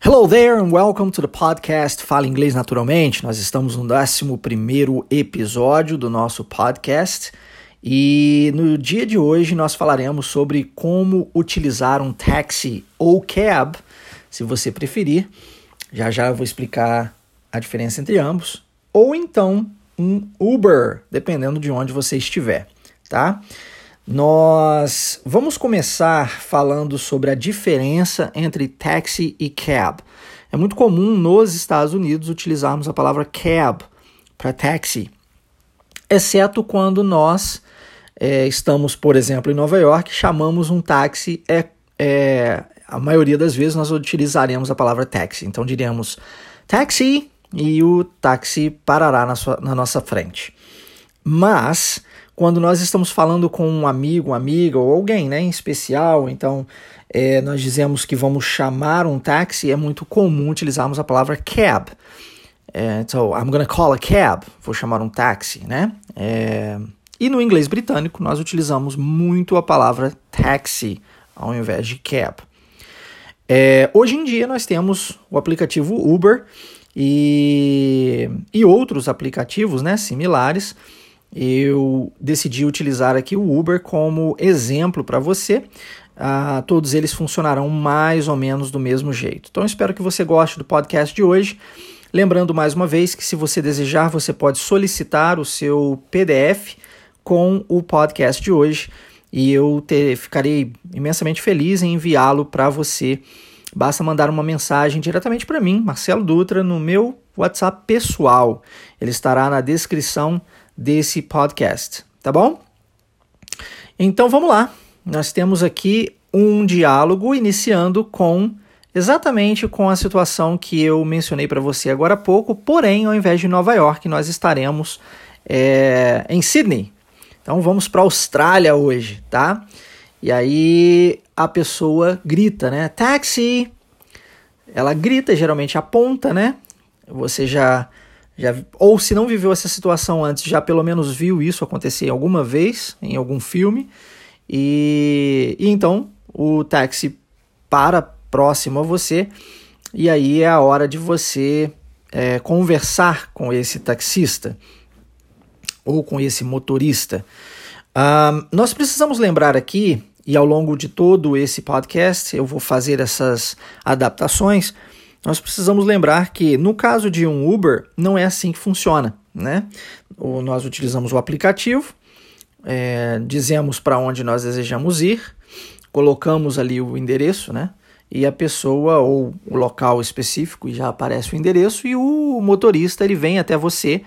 Hello there and welcome to the podcast Fala Inglês Naturalmente. Nós estamos no 11 episódio do nosso podcast e no dia de hoje nós falaremos sobre como utilizar um táxi ou cab, se você preferir. Já já eu vou explicar a diferença entre ambos. Ou então um Uber, dependendo de onde você estiver, tá? Nós vamos começar falando sobre a diferença entre taxi e cab. É muito comum nos Estados Unidos utilizarmos a palavra cab para taxi, exceto quando nós é, estamos, por exemplo, em Nova York, chamamos um táxi, é, é, a maioria das vezes nós utilizaremos a palavra taxi. Então diríamos taxi e o táxi parará na, sua, na nossa frente. Mas quando nós estamos falando com um amigo, uma amiga ou alguém né, em especial, então é, nós dizemos que vamos chamar um táxi, é muito comum utilizarmos a palavra cab. É, so, I'm gonna call a cab, vou chamar um táxi, né? É, e no inglês britânico nós utilizamos muito a palavra taxi ao invés de cab. É, hoje em dia nós temos o aplicativo Uber e, e outros aplicativos né, similares eu decidi utilizar aqui o Uber como exemplo para você. Uh, todos eles funcionarão mais ou menos do mesmo jeito. Então espero que você goste do podcast de hoje. Lembrando mais uma vez que se você desejar, você pode solicitar o seu PDF com o podcast de hoje e eu ter, ficarei imensamente feliz em enviá-lo para você. Basta mandar uma mensagem diretamente para mim, Marcelo Dutra, no meu WhatsApp pessoal. Ele estará na descrição desse podcast, tá bom? Então vamos lá. Nós temos aqui um diálogo iniciando com exatamente com a situação que eu mencionei para você agora há pouco, porém, ao invés de Nova York, nós estaremos é, em Sydney. Então vamos para a Austrália hoje, tá? E aí a pessoa grita, né? Táxi! Ela grita, geralmente aponta, né? Você já já, ou se não viveu essa situação antes, já pelo menos viu isso acontecer alguma vez em algum filme. E, e então o táxi para próximo a você, e aí é a hora de você é, conversar com esse taxista ou com esse motorista. Uh, nós precisamos lembrar aqui, e ao longo de todo esse podcast eu vou fazer essas adaptações nós precisamos lembrar que no caso de um Uber não é assim que funciona, né? Nós utilizamos o aplicativo, é, dizemos para onde nós desejamos ir, colocamos ali o endereço, né? E a pessoa ou o local específico e já aparece o endereço e o motorista ele vem até você,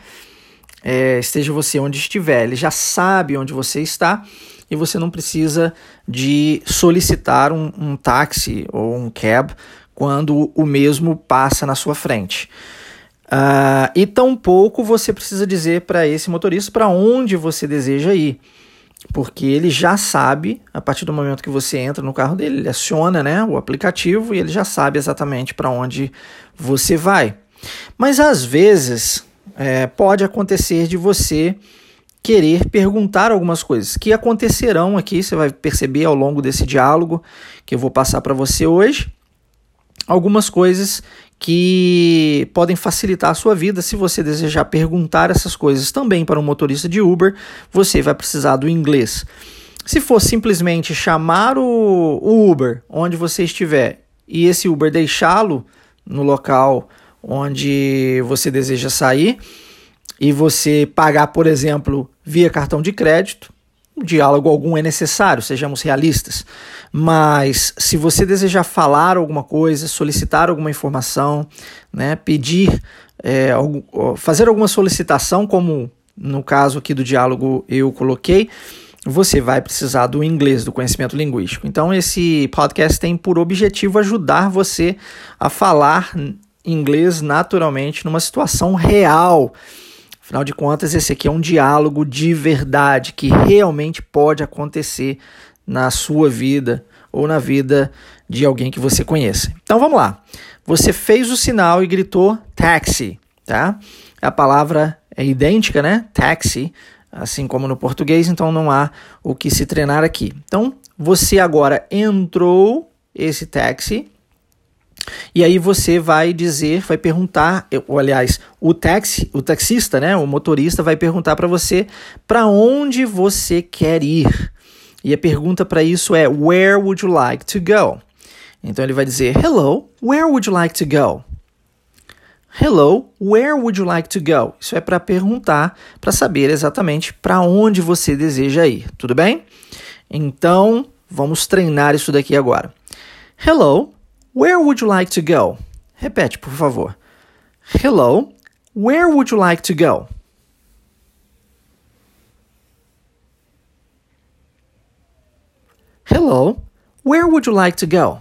é, esteja você onde estiver, ele já sabe onde você está e você não precisa de solicitar um, um táxi ou um cab quando o mesmo passa na sua frente. Uh, e tampouco você precisa dizer para esse motorista para onde você deseja ir, porque ele já sabe, a partir do momento que você entra no carro dele, ele aciona né, o aplicativo e ele já sabe exatamente para onde você vai. Mas às vezes é, pode acontecer de você querer perguntar algumas coisas que acontecerão aqui, você vai perceber ao longo desse diálogo que eu vou passar para você hoje algumas coisas que podem facilitar a sua vida. Se você desejar perguntar essas coisas também para um motorista de Uber, você vai precisar do inglês. Se for simplesmente chamar o, Uber onde você estiver e esse Uber deixá-lo no local onde você deseja sair e você pagar, por exemplo, via cartão de crédito, diálogo algum é necessário, sejamos realistas. Mas se você desejar falar alguma coisa, solicitar alguma informação, né, pedir, é, fazer alguma solicitação, como no caso aqui do diálogo eu coloquei, você vai precisar do inglês, do conhecimento linguístico. Então, esse podcast tem por objetivo ajudar você a falar inglês naturalmente numa situação real Afinal de contas, esse aqui é um diálogo de verdade que realmente pode acontecer na sua vida ou na vida de alguém que você conheça. Então vamos lá. Você fez o sinal e gritou taxi, tá? A palavra é idêntica, né? Taxi, assim como no português, então não há o que se treinar aqui. Então, você agora entrou esse táxi E aí você vai dizer, vai perguntar, ou, aliás, o táxi, o taxista, né, o motorista vai perguntar para você para onde você quer ir. E a pergunta para isso é Where would you like to go? Então ele vai dizer Hello, where would you like to go? Hello, where would you like to go? Isso é para perguntar, para saber exatamente para onde você deseja ir, tudo bem? Então, vamos treinar isso daqui agora. Hello, where would you like to go? Repete, por favor. Hello, where would you like to go? Hello, where would you like to go?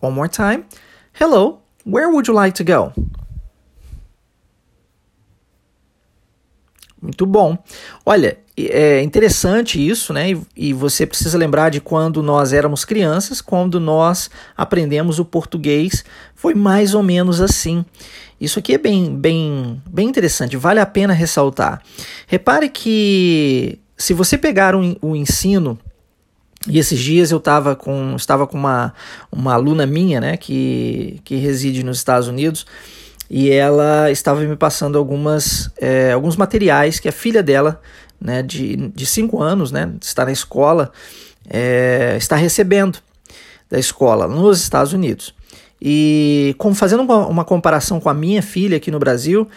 One more time. Hello, where would you like to go? Muito bom. Olha, é interessante isso, né? E, você precisa lembrar de quando nós éramos crianças, quando nós aprendemos o português, foi mais ou menos assim. Isso aqui é bem, bem, bem interessante, vale a pena ressaltar. Repare que se você pegar o um, um ensino e esses dias eu tava com, estava com uma, uma aluna minha, né, que, que reside nos Estados Unidos, e ela estava me passando algumas, é, alguns materiais que a filha dela, né, de, de cinco anos, né, está na escola, é, está recebendo da escola nos Estados Unidos. E com, fazendo uma, uma comparação com a minha filha aqui no Brasil,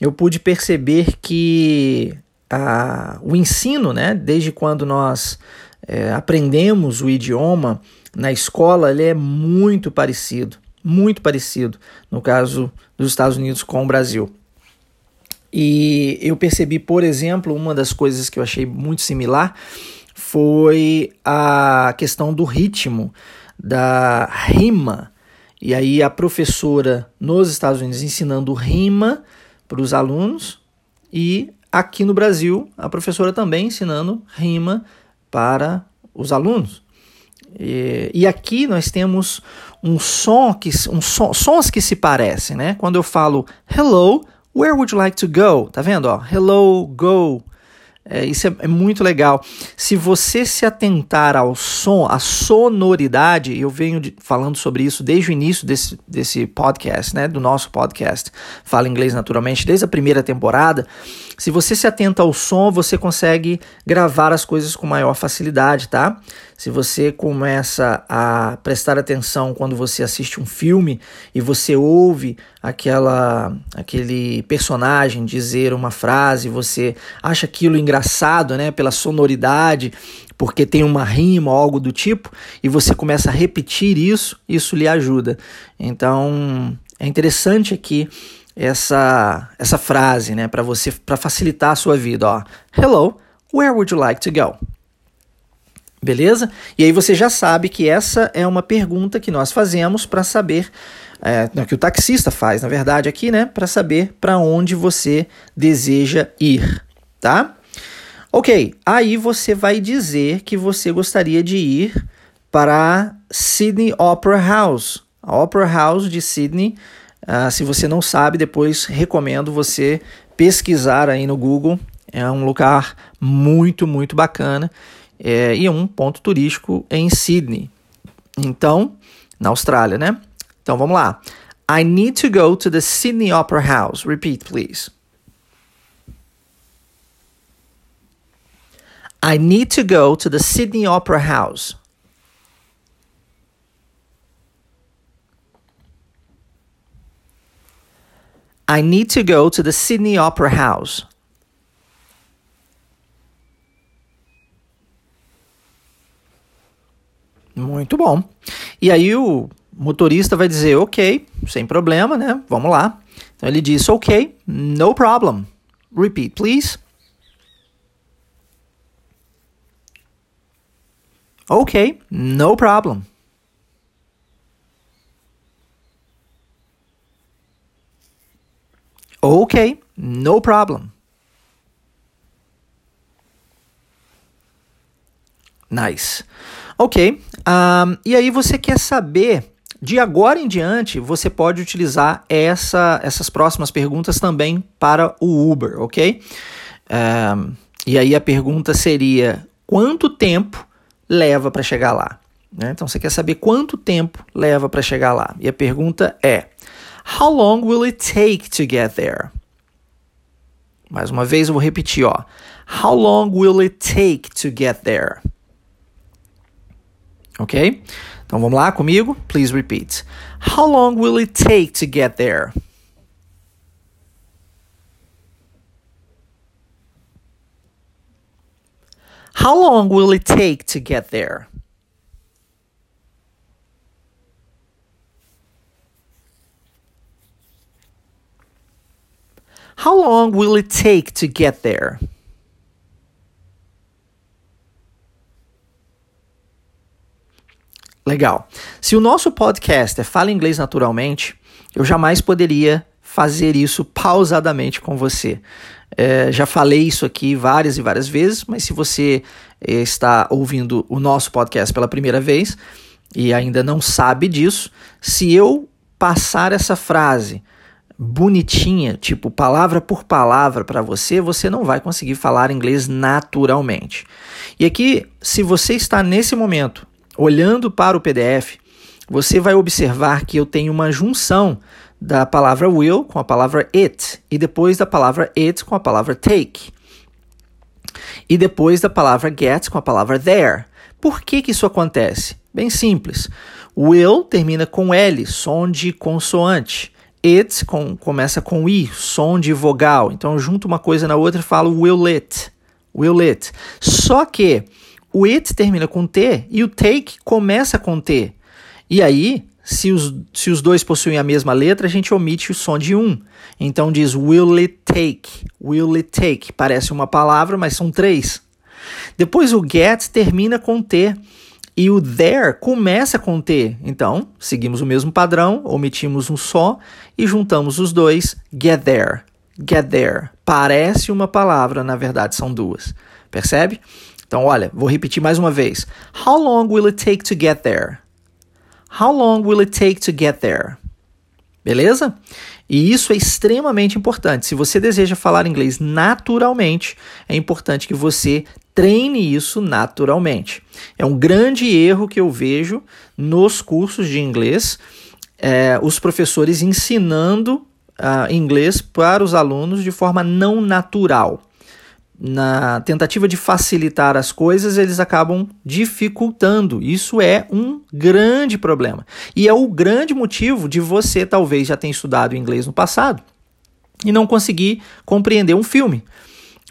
eu pude perceber que a, o ensino, né, desde quando nós é, aprendemos o idioma na escola, ele é muito parecido, muito parecido, no caso dos Estados Unidos com o Brasil. E eu percebi, por exemplo, uma das coisas que eu achei muito similar foi a questão do ritmo, da rima. E aí a professora nos Estados Unidos ensinando rima para os alunos e aqui no Brasil a professora também ensinando rima para os alunos. E, e, aqui nós temos um som que um som, sons que se parecem, né? Quando eu falo hello, where would you like to go? Tá vendo? Ó, hello, go. É, isso é, é, muito legal. Se você se atentar ao som, à sonoridade, eu venho de, falando sobre isso desde o início desse, desse podcast, né? Do nosso podcast. Fala Inglês Naturalmente, desde a primeira temporada. Se você se atenta ao som, você consegue gravar as coisas com maior facilidade, tá? Se você começa a prestar atenção quando você assiste um filme e você ouve aquela aquele personagem dizer uma frase, você acha aquilo engraçado, né, pela sonoridade, porque tem uma rima ou algo do tipo, e você começa a repetir isso, isso lhe ajuda. Então, é interessante aqui essa essa frase, né, para você para facilitar a sua vida, ó. Hello, where would you like to go? Beleza? E aí você já sabe que essa é uma pergunta que nós fazemos para saber, é, que o taxista faz, na verdade, aqui, né? Para saber para onde você deseja ir, tá? Ok, aí você vai dizer que você gostaria de ir para Sydney Opera House. A Opera House de Sydney Uh, se você não sabe, depois recomendo você pesquisar aí no Google. É um lugar muito, muito bacana é, e um ponto turístico em Sydney. Então, na Austrália, né? Então vamos lá. I need to go to the Sydney Opera House. Repeat, please. I need to go to the Sydney Opera House. I need to go to the Sydney Opera House. Muito bom. E aí o motorista vai dizer, ok, sem problema, né? Vamos lá. Então ele diz, ok, no problem. Repeat, please. Ok, no problem. Ok, no problem. Nice. Ok. Um, e aí você quer saber, de agora em diante, você pode utilizar essa, essas próximas perguntas também para o Uber, ok? Um, e aí a pergunta seria: quanto tempo leva para chegar lá? Né? Então você quer saber quanto tempo leva para chegar lá. E a pergunta é: How long will it take to get there? Mais uma vez eu vou repetir, ó. How long will it take to get there? Ok? Então vamos lá comigo? Please repeat. How long will it take to get there? How long will it take to get there? How long will it take to get there? Legal. Se o nosso podcast é Fala Inglês Naturalmente, eu jamais poderia fazer isso pausadamente com você. É, já falei isso aqui várias e várias vezes, mas se você é, está ouvindo o nosso podcast pela primeira vez e ainda não sabe disso, se eu passar essa frase bonitinha, tipo palavra por palavra para você, você não vai conseguir falar inglês naturalmente. E aqui, se você está nesse momento olhando para o PDF, você vai observar que eu tenho uma junção da palavra will com a palavra it e depois da palavra it com a palavra take. E depois da palavra get com a palavra there. Por que, que isso acontece? Bem simples. Will termina com L, som de consoante. It com, começa com I, som de vogal. Então, eu junto uma coisa na outra e falo will it. Will it. Só que o it termina com T e o take começa com T. E aí, se os, se os dois possuem a mesma letra, a gente omite o som de um. Então diz will it take, will it take. Parece uma palavra, mas são três. Depois o get termina com T. E o there começa com T. Então, seguimos o mesmo padrão, omitimos um só e juntamos os dois. Get there. Get there. Parece uma palavra, na verdade são duas. Percebe? Então, olha, vou repetir mais uma vez. How long will it take to get there? How long will it take to get there? Beleza? E isso é extremamente importante. Se você deseja falar inglês naturalmente, é importante que você treine isso naturalmente. É um grande erro que eu vejo nos cursos de inglês, é, os professores ensinando uh, inglês para os alunos de forma não natural. Na tentativa de facilitar as coisas, eles acabam dificultando. Isso é um grande problema. E é o grande motivo de você talvez já ter estudado inglês no passado e não conseguir compreender um filme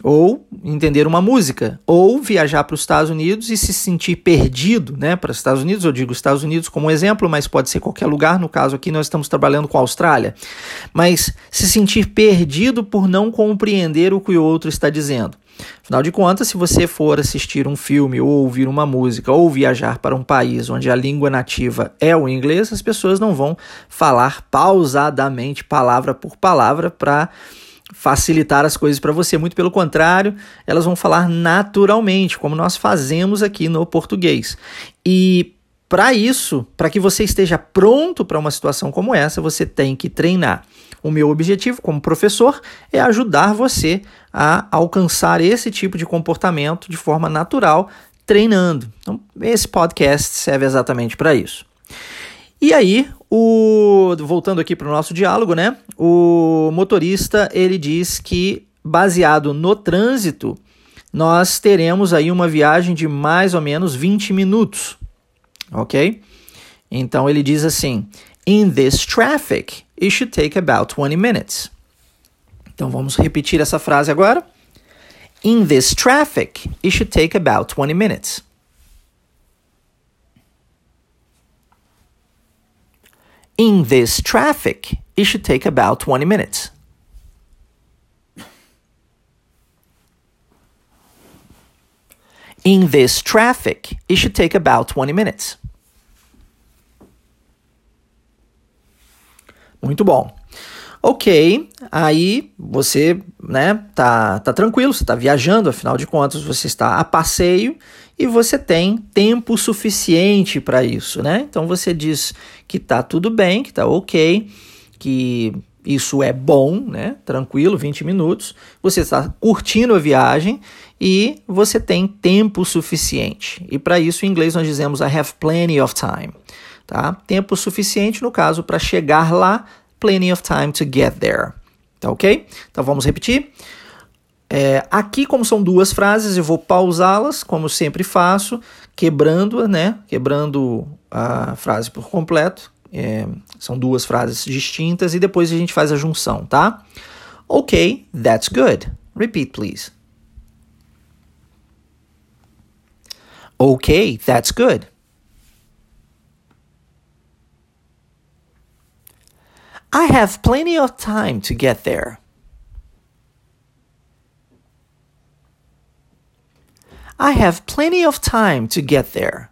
ou entender uma música, ou viajar para os Estados Unidos e se sentir perdido, né? Para os Estados Unidos, eu digo Estados Unidos como exemplo, mas pode ser qualquer lugar. No caso aqui, nós estamos trabalhando com a Austrália. Mas se sentir perdido por não compreender o que o outro está dizendo. Afinal de contas, se você for assistir um filme, ou ouvir uma música, ou viajar para um país onde a língua nativa é o inglês, as pessoas não vão falar pausadamente, palavra por palavra, para facilitar as coisas para você. Muito pelo contrário, elas vão falar naturalmente, como nós fazemos aqui no português. E para isso, para que você esteja pronto para uma situação como essa, você tem que treinar. O meu objetivo como professor é ajudar você a alcançar esse tipo de comportamento de forma natural, treinando. Então, esse podcast serve exatamente para isso. E aí, o voltando aqui para o nosso diálogo, né? O motorista ele diz que baseado no trânsito, nós teremos aí uma viagem de mais ou menos 20 minutos, ok? Então ele diz assim: In this traffic, it should take about 20 minutes. Então vamos repetir essa frase agora. In this traffic, it should take about 20 minutes. In this traffic, it should take about 20 minutes. In this traffic, it should take about 20 minutes. Muito bom. Ok, aí você, né, tá, tá tranquilo, você tá viajando, afinal de contas você está a passeio e você tem tempo suficiente para isso, né? Então você diz que tá tudo bem, que tá ok, que isso é bom, né? Tranquilo, 20 minutos. Você está curtindo a viagem e você tem tempo suficiente. E para isso, em inglês, nós dizemos I have plenty of time. Tá? Tempo suficiente, no caso, para chegar lá, plenty of time to get there. Tá ok? Então vamos repetir. É, aqui, como são duas frases, eu vou pausá-las, como sempre faço, quebrando, né? Quebrando a frase por completo. É, são duas frases distintas e depois a gente faz a junção, tá? Ok, that's good. Repeat, please. Okay, that's good. I have plenty of time to get there. I have plenty of time to get there.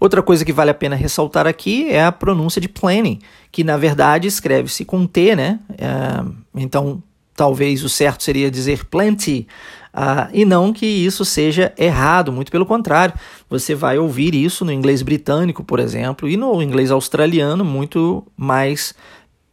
Outra coisa que vale a pena ressaltar aqui é a pronúncia de plenty, que na verdade escreve-se com T, né? É, então, talvez o certo seria dizer plenty, uh, e não que isso seja errado, muito pelo contrário. Você vai ouvir isso no inglês britânico, por exemplo, e no inglês australiano, muito mais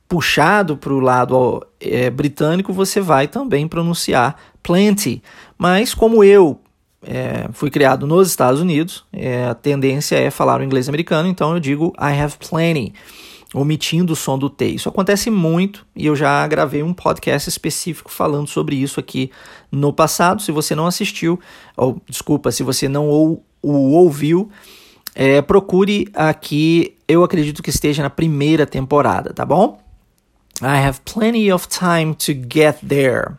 puxado para o lado é, britânico, você vai também pronunciar plenty. Mas como eu é, fui criado nos Estados Unidos, é, a tendência é falar o inglês americano, então eu digo I have plenty omitindo o som do T. Isso acontece muito e eu já gravei um podcast específico falando sobre isso aqui no passado. Se você não assistiu, ou desculpa, se você não ou, ouviu, é, procure aqui. Eu acredito que esteja na primeira temporada, tá bom? I have plenty of time to get there.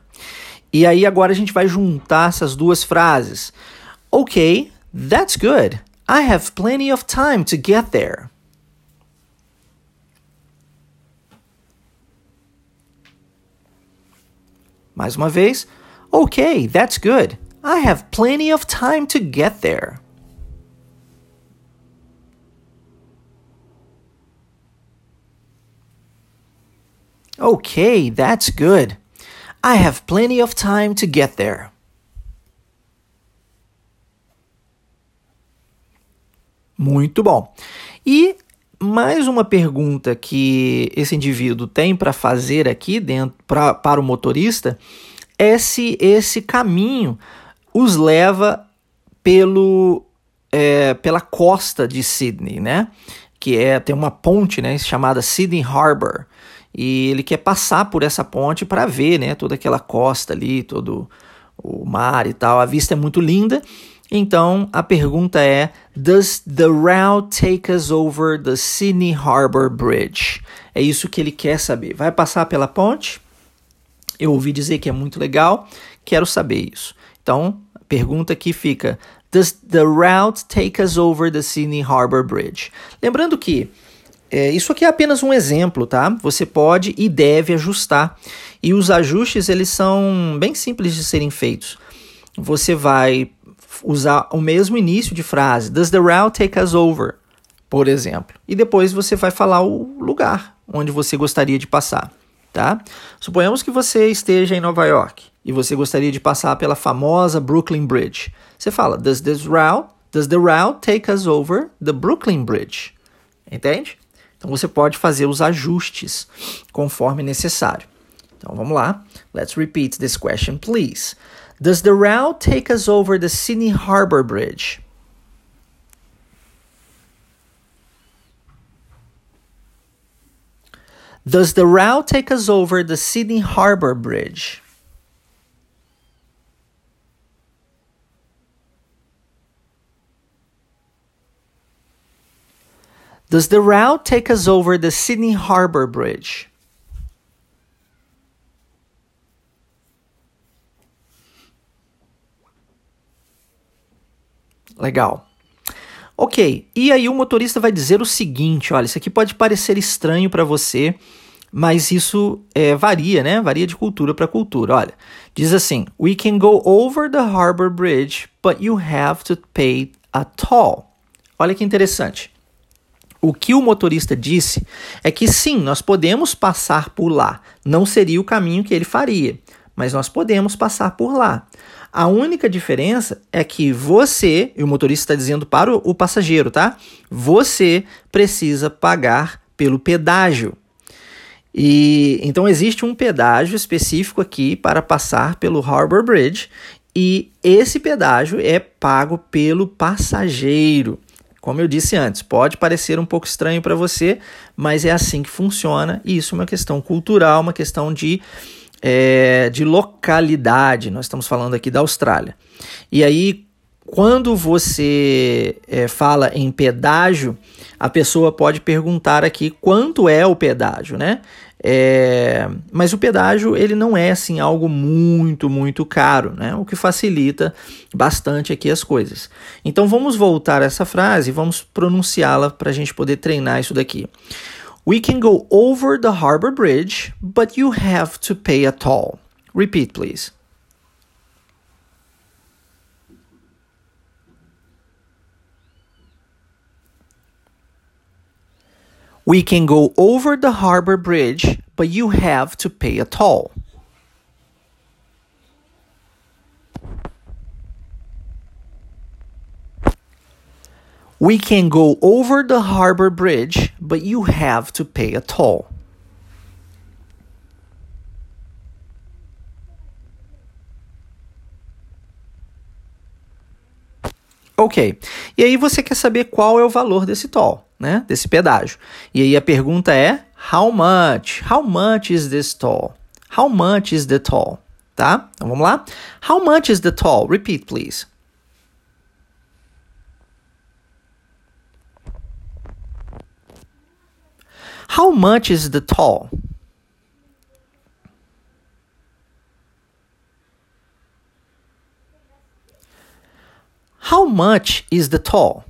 E aí agora a gente vai juntar essas duas frases. Ok, that's good. I have plenty of time to get there. Mais uma vez. Okay, that's good. I have plenty of time to get there. Okay, that's good. I have plenty of time to get there. Muito bom. E mais uma pergunta que esse indivíduo tem para fazer aqui dentro pra, para o motorista é se esse caminho os leva pelo é, pela costa de Sydney, né? Que é tem uma ponte, né, chamada Sydney Harbour e ele quer passar por essa ponte para ver, né, toda aquela costa ali, todo o mar e tal. A vista é muito linda então a pergunta é: Does the route take us over the Sydney Harbour Bridge? É isso que ele quer saber. Vai passar pela ponte? Eu ouvi dizer que é muito legal, quero saber isso. Então a pergunta aqui fica: Does the route take us over the Sydney Harbour Bridge? Lembrando que é, isso aqui é apenas um exemplo, tá? Você pode e deve ajustar. E os ajustes eles são bem simples de serem feitos. Você vai usar o mesmo início de frase. Does the route take us over? Por exemplo. E depois você vai falar o lugar onde você gostaria de passar. Tá? Suponhamos que você esteja em Nova York e você gostaria de passar pela famosa Brooklyn Bridge. Você fala, does this route, does the route take us over the Brooklyn Bridge? Entende? Então você pode fazer os ajustes conforme necessário. Então vamos lá. Let's repeat this question, please. Does the route take us over the Sydney Harbour Bridge? Does the route take us over the Sydney Harbour Bridge? Does the route take us over the Sydney Harbour Bridge? Legal. Ok, e aí o motorista vai dizer o seguinte: olha, isso aqui pode parecer estranho para você, mas isso é, varia, né? Varia de cultura para cultura. Olha, diz assim: We can go over the harbor bridge, but you have to pay a toll. Olha que interessante. O que o motorista disse é que sim, nós podemos passar por lá. Não seria o caminho que ele faria, mas nós podemos passar por lá. A única diferença é que você, e o motorista está dizendo para o, passageiro, tá? Você precisa pagar pelo pedágio. E então existe um pedágio específico aqui para passar pelo Harbor Bridge e esse pedágio é pago pelo passageiro. Como eu disse antes, pode parecer um pouco estranho para você, mas é assim que funciona e isso é uma questão cultural, uma questão de, é, de localidade. Nós estamos falando aqui da Austrália. E aí, quando você é, fala em pedágio, a pessoa pode perguntar aqui quanto é o pedágio, né? É, mas o pedágio ele não é assim algo muito muito caro, né? O que facilita bastante aqui as coisas. Então vamos voltar a essa frase e vamos pronunciá-la para a gente poder treinar isso daqui. We can go over the harbor bridge, but you have to pay a toll. Repeat, please. We can go over the harbor bridge, but you have to pay a toll. We can go over the harbor bridge, but you have to pay a toll. Ok. E aí você quer saber qual é o valor desse toll, né? Desse pedágio. E aí a pergunta é how much? How much is this toll? How much is the toll? Tá? Então vamos lá? How much is the toll? Repeat, please. How much is the toll? How much is the toll?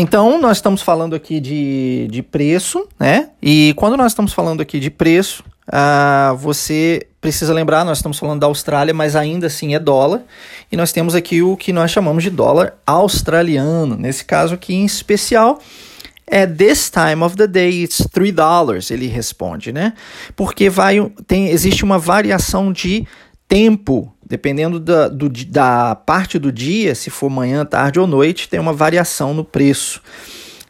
Então, nós estamos falando aqui de, de preço, né? E quando nós estamos falando aqui de preço, uh, você precisa lembrar, nós estamos falando da Austrália, mas ainda assim é dólar. E nós temos aqui o que nós chamamos de dólar australiano. Nesse caso aqui em especial, é this time of the day it's three dollars, ele responde, né? Porque vai tem existe uma variação de tempo, dependendo da, do, da parte do dia, se for manhã, tarde ou noite, tem uma variação no preço.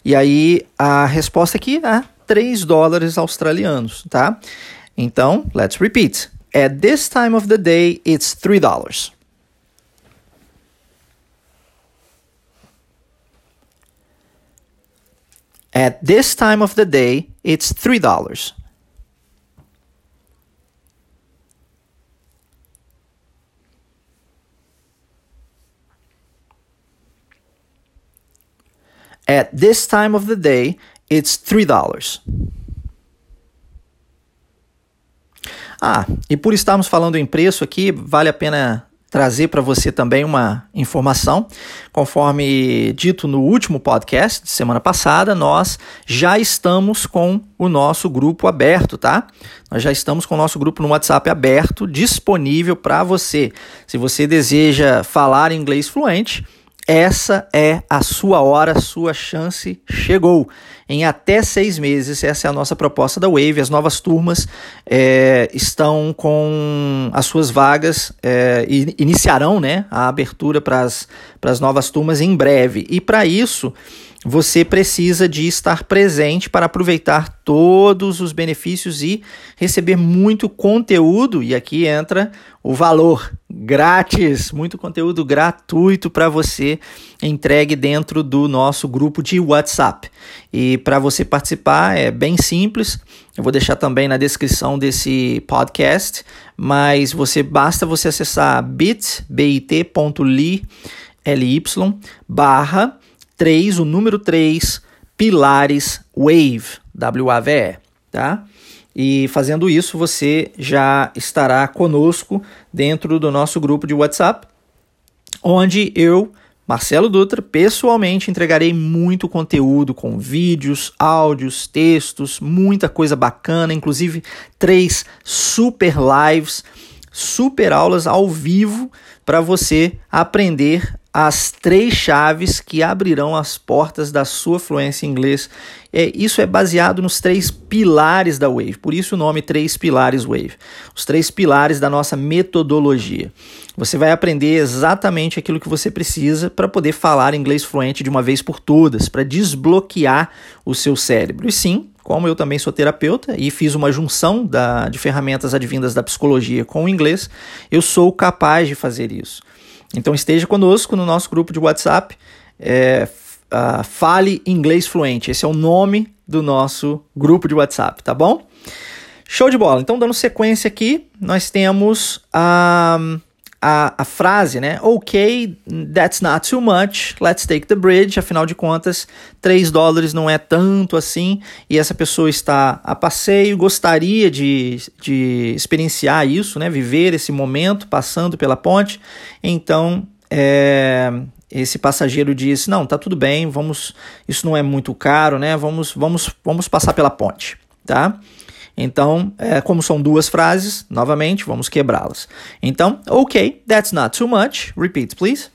E aí a resposta aqui é 3 dólares australianos, tá? Então, let's repeat. At this time of the day, it's 3 dollars. At this time of the day, it's $3. At this time of the day, it's $3. Ah, e por estarmos falando em preço aqui, vale a pena trazer para você também uma informação. Conforme dito no último podcast de semana passada, nós já estamos com o nosso grupo aberto, tá? Nós já estamos com o nosso grupo no WhatsApp aberto, disponível para você. Se você deseja falar inglês fluente, essa é a sua hora, sua chance chegou. Em até seis meses, essa é a nossa proposta da Wave. As novas turmas é, estão com as suas vagas, é, iniciarão né, a abertura para as novas turmas em breve. E para isso, você precisa de estar presente para aproveitar todos os benefícios e receber muito conteúdo. E aqui entra o valor grátis, muito conteúdo gratuito para você entregue dentro do nosso grupo de WhatsApp. E para você participar é bem simples. Eu vou deixar também na descrição desse podcast, mas você basta você acessar bit.ly barra 3, o número 3, pilares Wave, W-A-V-E, tá? E fazendo isso, você já estará conosco dentro do nosso grupo de WhatsApp, onde eu, Marcelo Dutra, pessoalmente entregarei muito conteúdo com vídeos, áudios, textos, muita coisa bacana, inclusive três super lives, super aulas ao vivo para você aprender as três chaves que abrirão as portas da sua fluência em inglês. É, isso é baseado nos três pilares da Wave, por isso o nome Três Pilares Wave. Os três pilares da nossa metodologia. Você vai aprender exatamente aquilo que você precisa para poder falar inglês fluente de uma vez por todas, para desbloquear o seu cérebro. E sim, como eu também sou terapeuta e fiz uma junção da, de ferramentas advindas da psicologia com o inglês, eu sou capaz de fazer isso. Então esteja conosco no nosso grupo de WhatsApp. É, uh, Fale Inglês Fluente. Esse é o nome do nosso grupo de WhatsApp, tá bom? Show de bola. Então, dando sequência aqui, nós temos a. a, a frase, né? Ok, that's not too much, let's take the bridge. Afinal de contas, 3 dólares não é tanto assim, e essa pessoa está a passeio, gostaria de, de experienciar isso, né? Viver esse momento passando pela ponte. Então, é, esse passageiro diz: Não, tá tudo bem, vamos, isso não é muito caro, né? Vamos, vamos, vamos passar pela ponte, tá? Então, é, como são duas frases, novamente, vamos quebrá-las. Então, ok, that's not too much. Repeat, please.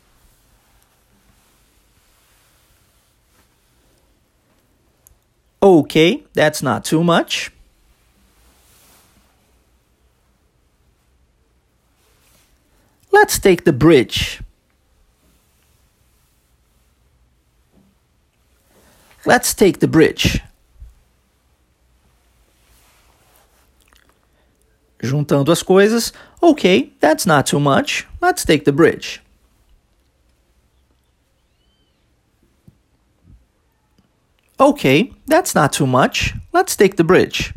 Okay, that's not too much. Let's take the bridge. Let's take the bridge. Juntando as coisas, ok, that's not too much, let's take the bridge. Ok, that's not too much, let's take the bridge.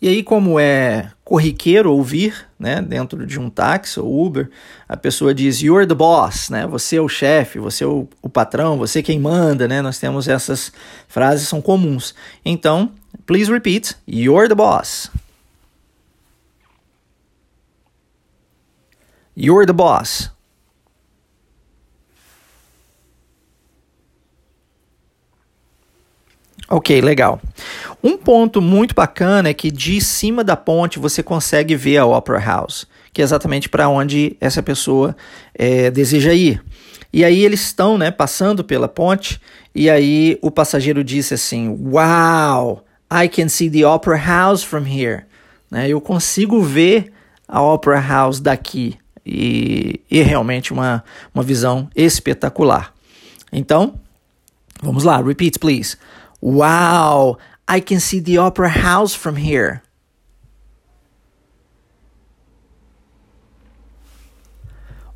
E aí, como é corriqueiro ouvir, né, dentro de um táxi ou Uber, a pessoa diz "You're the boss", né? Você é o chefe, você é o, o patrão, você é quem manda, né? Nós temos essas frases são comuns. Então, please repeat, "You're the boss". You're the boss. Ok, legal. Um ponto muito bacana é que de cima da ponte você consegue ver a Opera House, que é exatamente para onde essa pessoa é, deseja ir. E aí eles estão né, passando pela ponte, e aí o passageiro disse assim: Wow, I can see the Opera House from here. Né, eu consigo ver a Opera House daqui. E, e realmente uma, uma visão espetacular. Então, vamos lá, repeat, please. Wow, I can see the opera house from here.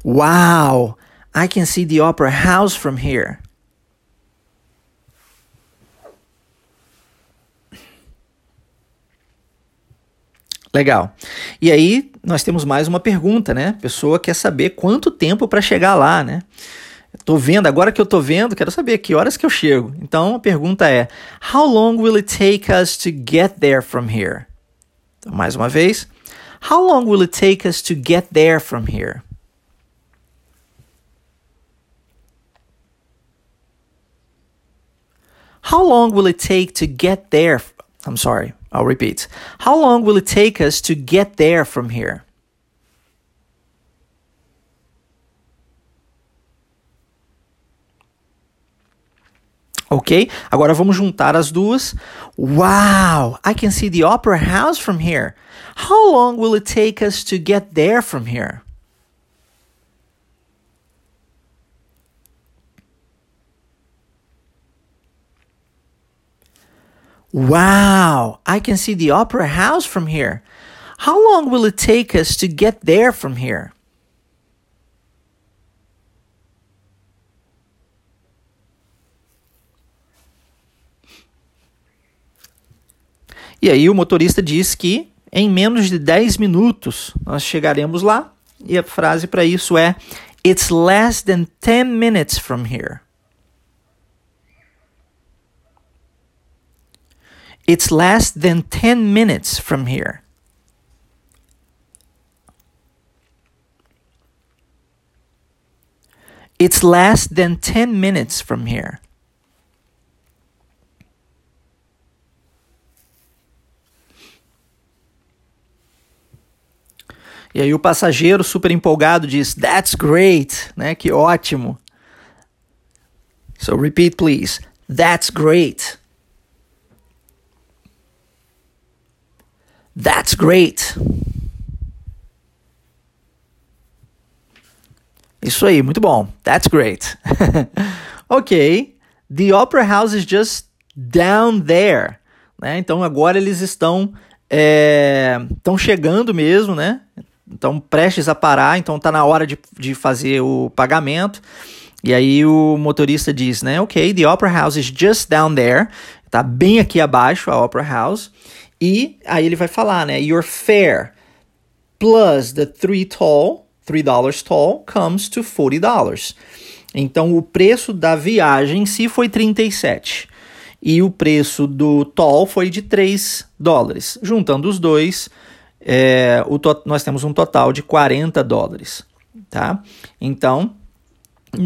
Wow, I can see the opera house from here. Legal. E aí nós temos mais uma pergunta, né? A pessoa quer saber quanto tempo para chegar lá, né? Tô vendo, agora que eu tô vendo, quero saber que horas que eu chego. Então a pergunta é: How long will it take us to get there from here? Então, mais uma vez, How long will it take us to get there from here? How long will it take to get there? I'm sorry, I'll repeat. How long will it take us to get there from here? Ok? Agora vamos juntar as duas. Wow! I can see the opera house from here. How long will it take us to get there from here? Wow! I can see the opera house from here. How long will it take us to get there from here? E aí o motorista diz que em menos de 10 minutos nós chegaremos lá. E a frase para isso é It's less than 10 minutes from here. It's less than 10 minutes from here. It's less than 10 minutes from here. E aí o passageiro super empolgado diz: That's great, né? Que ótimo. So repeat please. That's great. That's great. Isso aí, muito bom. That's great. ok. The Opera House is just down there. Né? Então agora eles estão estão é, chegando mesmo, né? Estão prestes a parar, então está na hora de, de fazer o pagamento. E aí o motorista diz, né? Ok, the Opera House is just down there. Tá bem aqui abaixo a Opera House. E aí ele vai falar, né? Your fare plus the three toll, three dollars toll, comes to forty dollars. Então o preço da viagem em si foi 37 e o preço do toll foi de 3 dólares. Juntando os dois, é, o nós temos um total de 40 dólares. Tá? Então,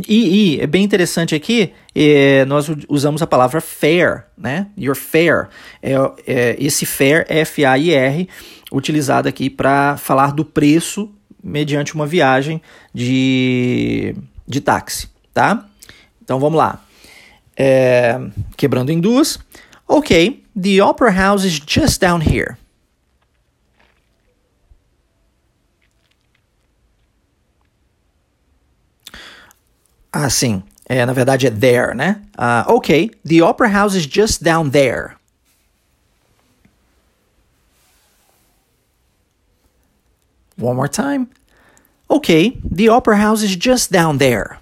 e, e, é bem interessante aqui, é, nós usamos a palavra fair, né? Your fare. É, é, esse fair, F-A-I-R, utilizado aqui para falar do preço mediante uma viagem de, de táxi, tá? Então vamos lá. É, quebrando em duas. Ok, the Opera House is just down here. Ah, sim. É, na verdade é there, né? Uh, ok, the Opera House is just down there. One more time. Okay, the Opera House is just down there.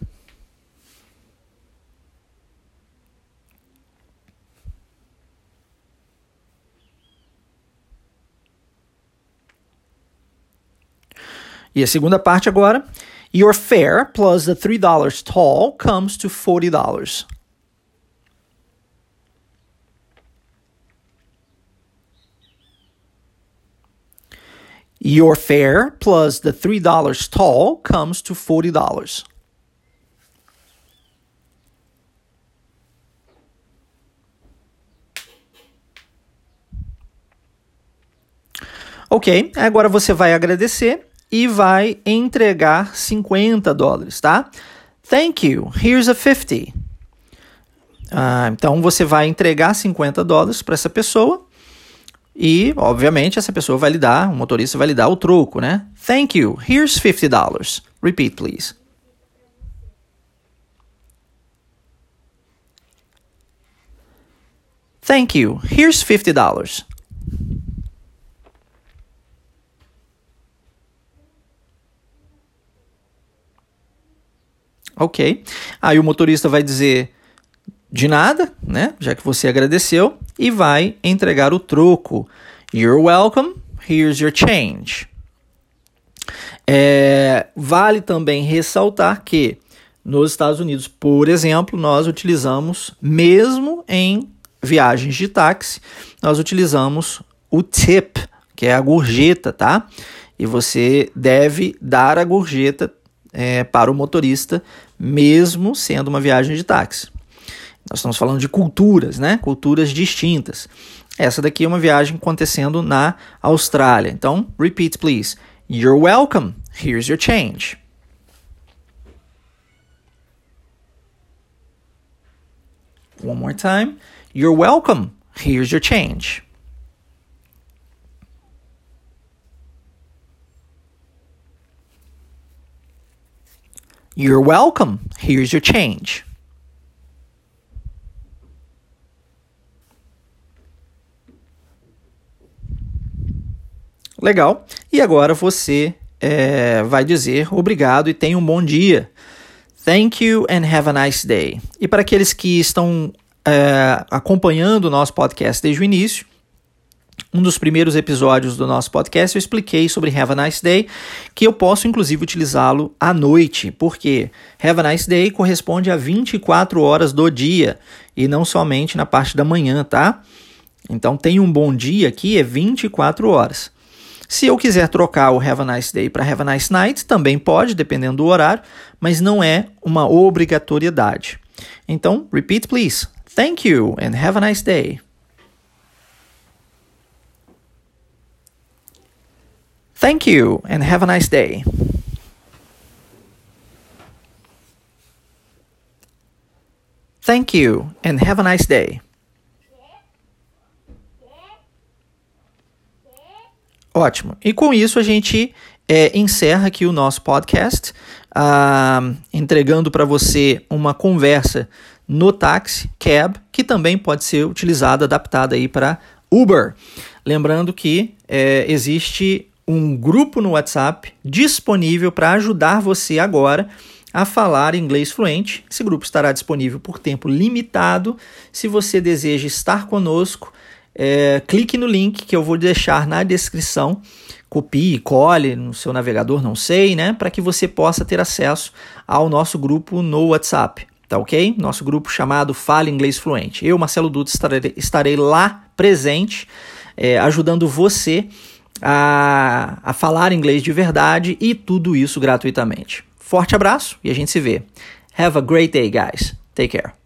E a segunda parte agora. Your fare plus the $3 toll comes to $40. Your fare plus the $3 toll comes to $40. Ok, agora você vai agradecer e vai entregar 50 dólares, tá? Thank you, here's a 50. Ah, então você vai entregar 50 dólares para essa pessoa e, obviamente, essa pessoa vai lhe dar, o motorista vai lhe dar o troco, né? Thank you, here's 50 dollars. Repeat, please. Thank you, here's 50 dollars. Ok. Aí o motorista vai dizer de nada, né? Já que você agradeceu, e vai entregar o troco. You're welcome, here's your change. É, vale também ressaltar que nos Estados Unidos, por exemplo, nós utilizamos, mesmo em viagens de táxi, nós utilizamos o tip, que é a gorjeta, tá? E você deve dar a gorjeta é, para o motorista, mesmo sendo uma viagem de táxi. Nós estamos falando de culturas, né? Culturas distintas. Essa daqui é uma viagem acontecendo na Austrália. Então, repeat, please. You're welcome. Here's your change. One more time. You're welcome. Here's your change. You're welcome. Here's your change. Legal. E agora você é, vai dizer obrigado e tenha um bom dia. Thank you and have a nice day. E para aqueles que estão é, acompanhando o nosso podcast desde o início, um dos primeiros episódios do nosso podcast eu expliquei sobre Have a Nice Day, que eu posso inclusive utilizá-lo à noite, porque Have a Nice Day corresponde a 24 horas do dia e não somente na parte da manhã, tá? Então tem um bom dia aqui é 24 horas. Se eu quiser trocar o Have a Nice Day para Have a Nice Night, também pode, dependendo do horário, mas não é uma obrigatoriedade. Então, repeat please. Thank you and have a nice day. Thank you and have a nice day. Thank you and have a nice day. Ótimo. E com isso a gente é, encerra aqui o nosso podcast, uh, entregando para você uma conversa no táxi, cab, que também pode ser utilizada, adaptada aí para Uber. Lembrando que é, existe um grupo no WhatsApp disponível para ajudar você agora a falar inglês fluente. Esse grupo estará disponível por tempo limitado. Se você deseja estar conosco, é, clique no link que eu vou deixar na descrição. Copie, cole no seu navegador, não sei, né? Para que você possa ter acesso ao nosso grupo no WhatsApp. Tá ok? Nosso grupo chamado Fale Inglês Fluente. Eu, Marcelo Dutra, estarei, estarei lá presente, é, ajudando você a, a falar inglês de verdade e tudo isso gratuitamente. Forte abraço e a gente se vê. Have a great day, guys. Take care.